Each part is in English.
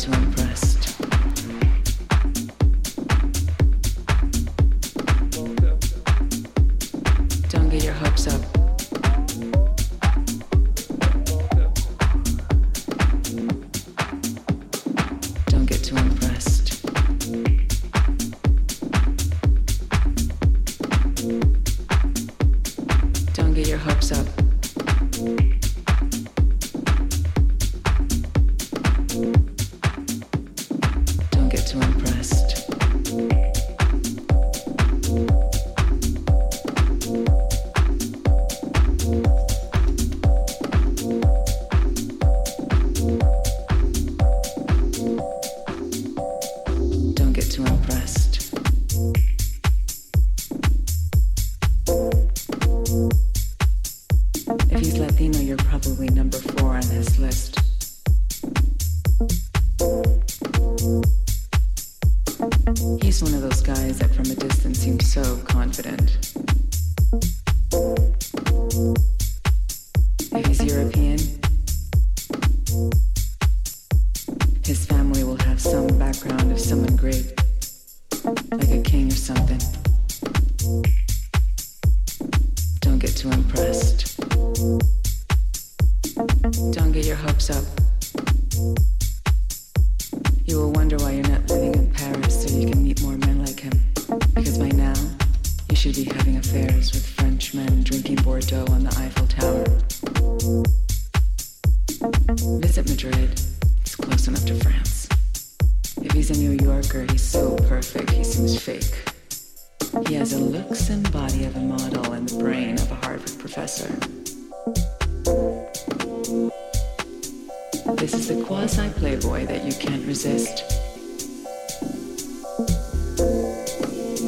to improve.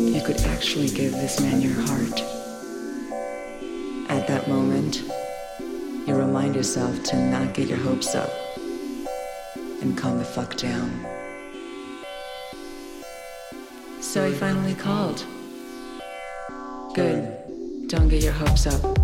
you could actually give this man your heart. At that moment, you remind yourself to not get your hopes up and calm the fuck down. So he finally called. Good. Don't get your hopes up.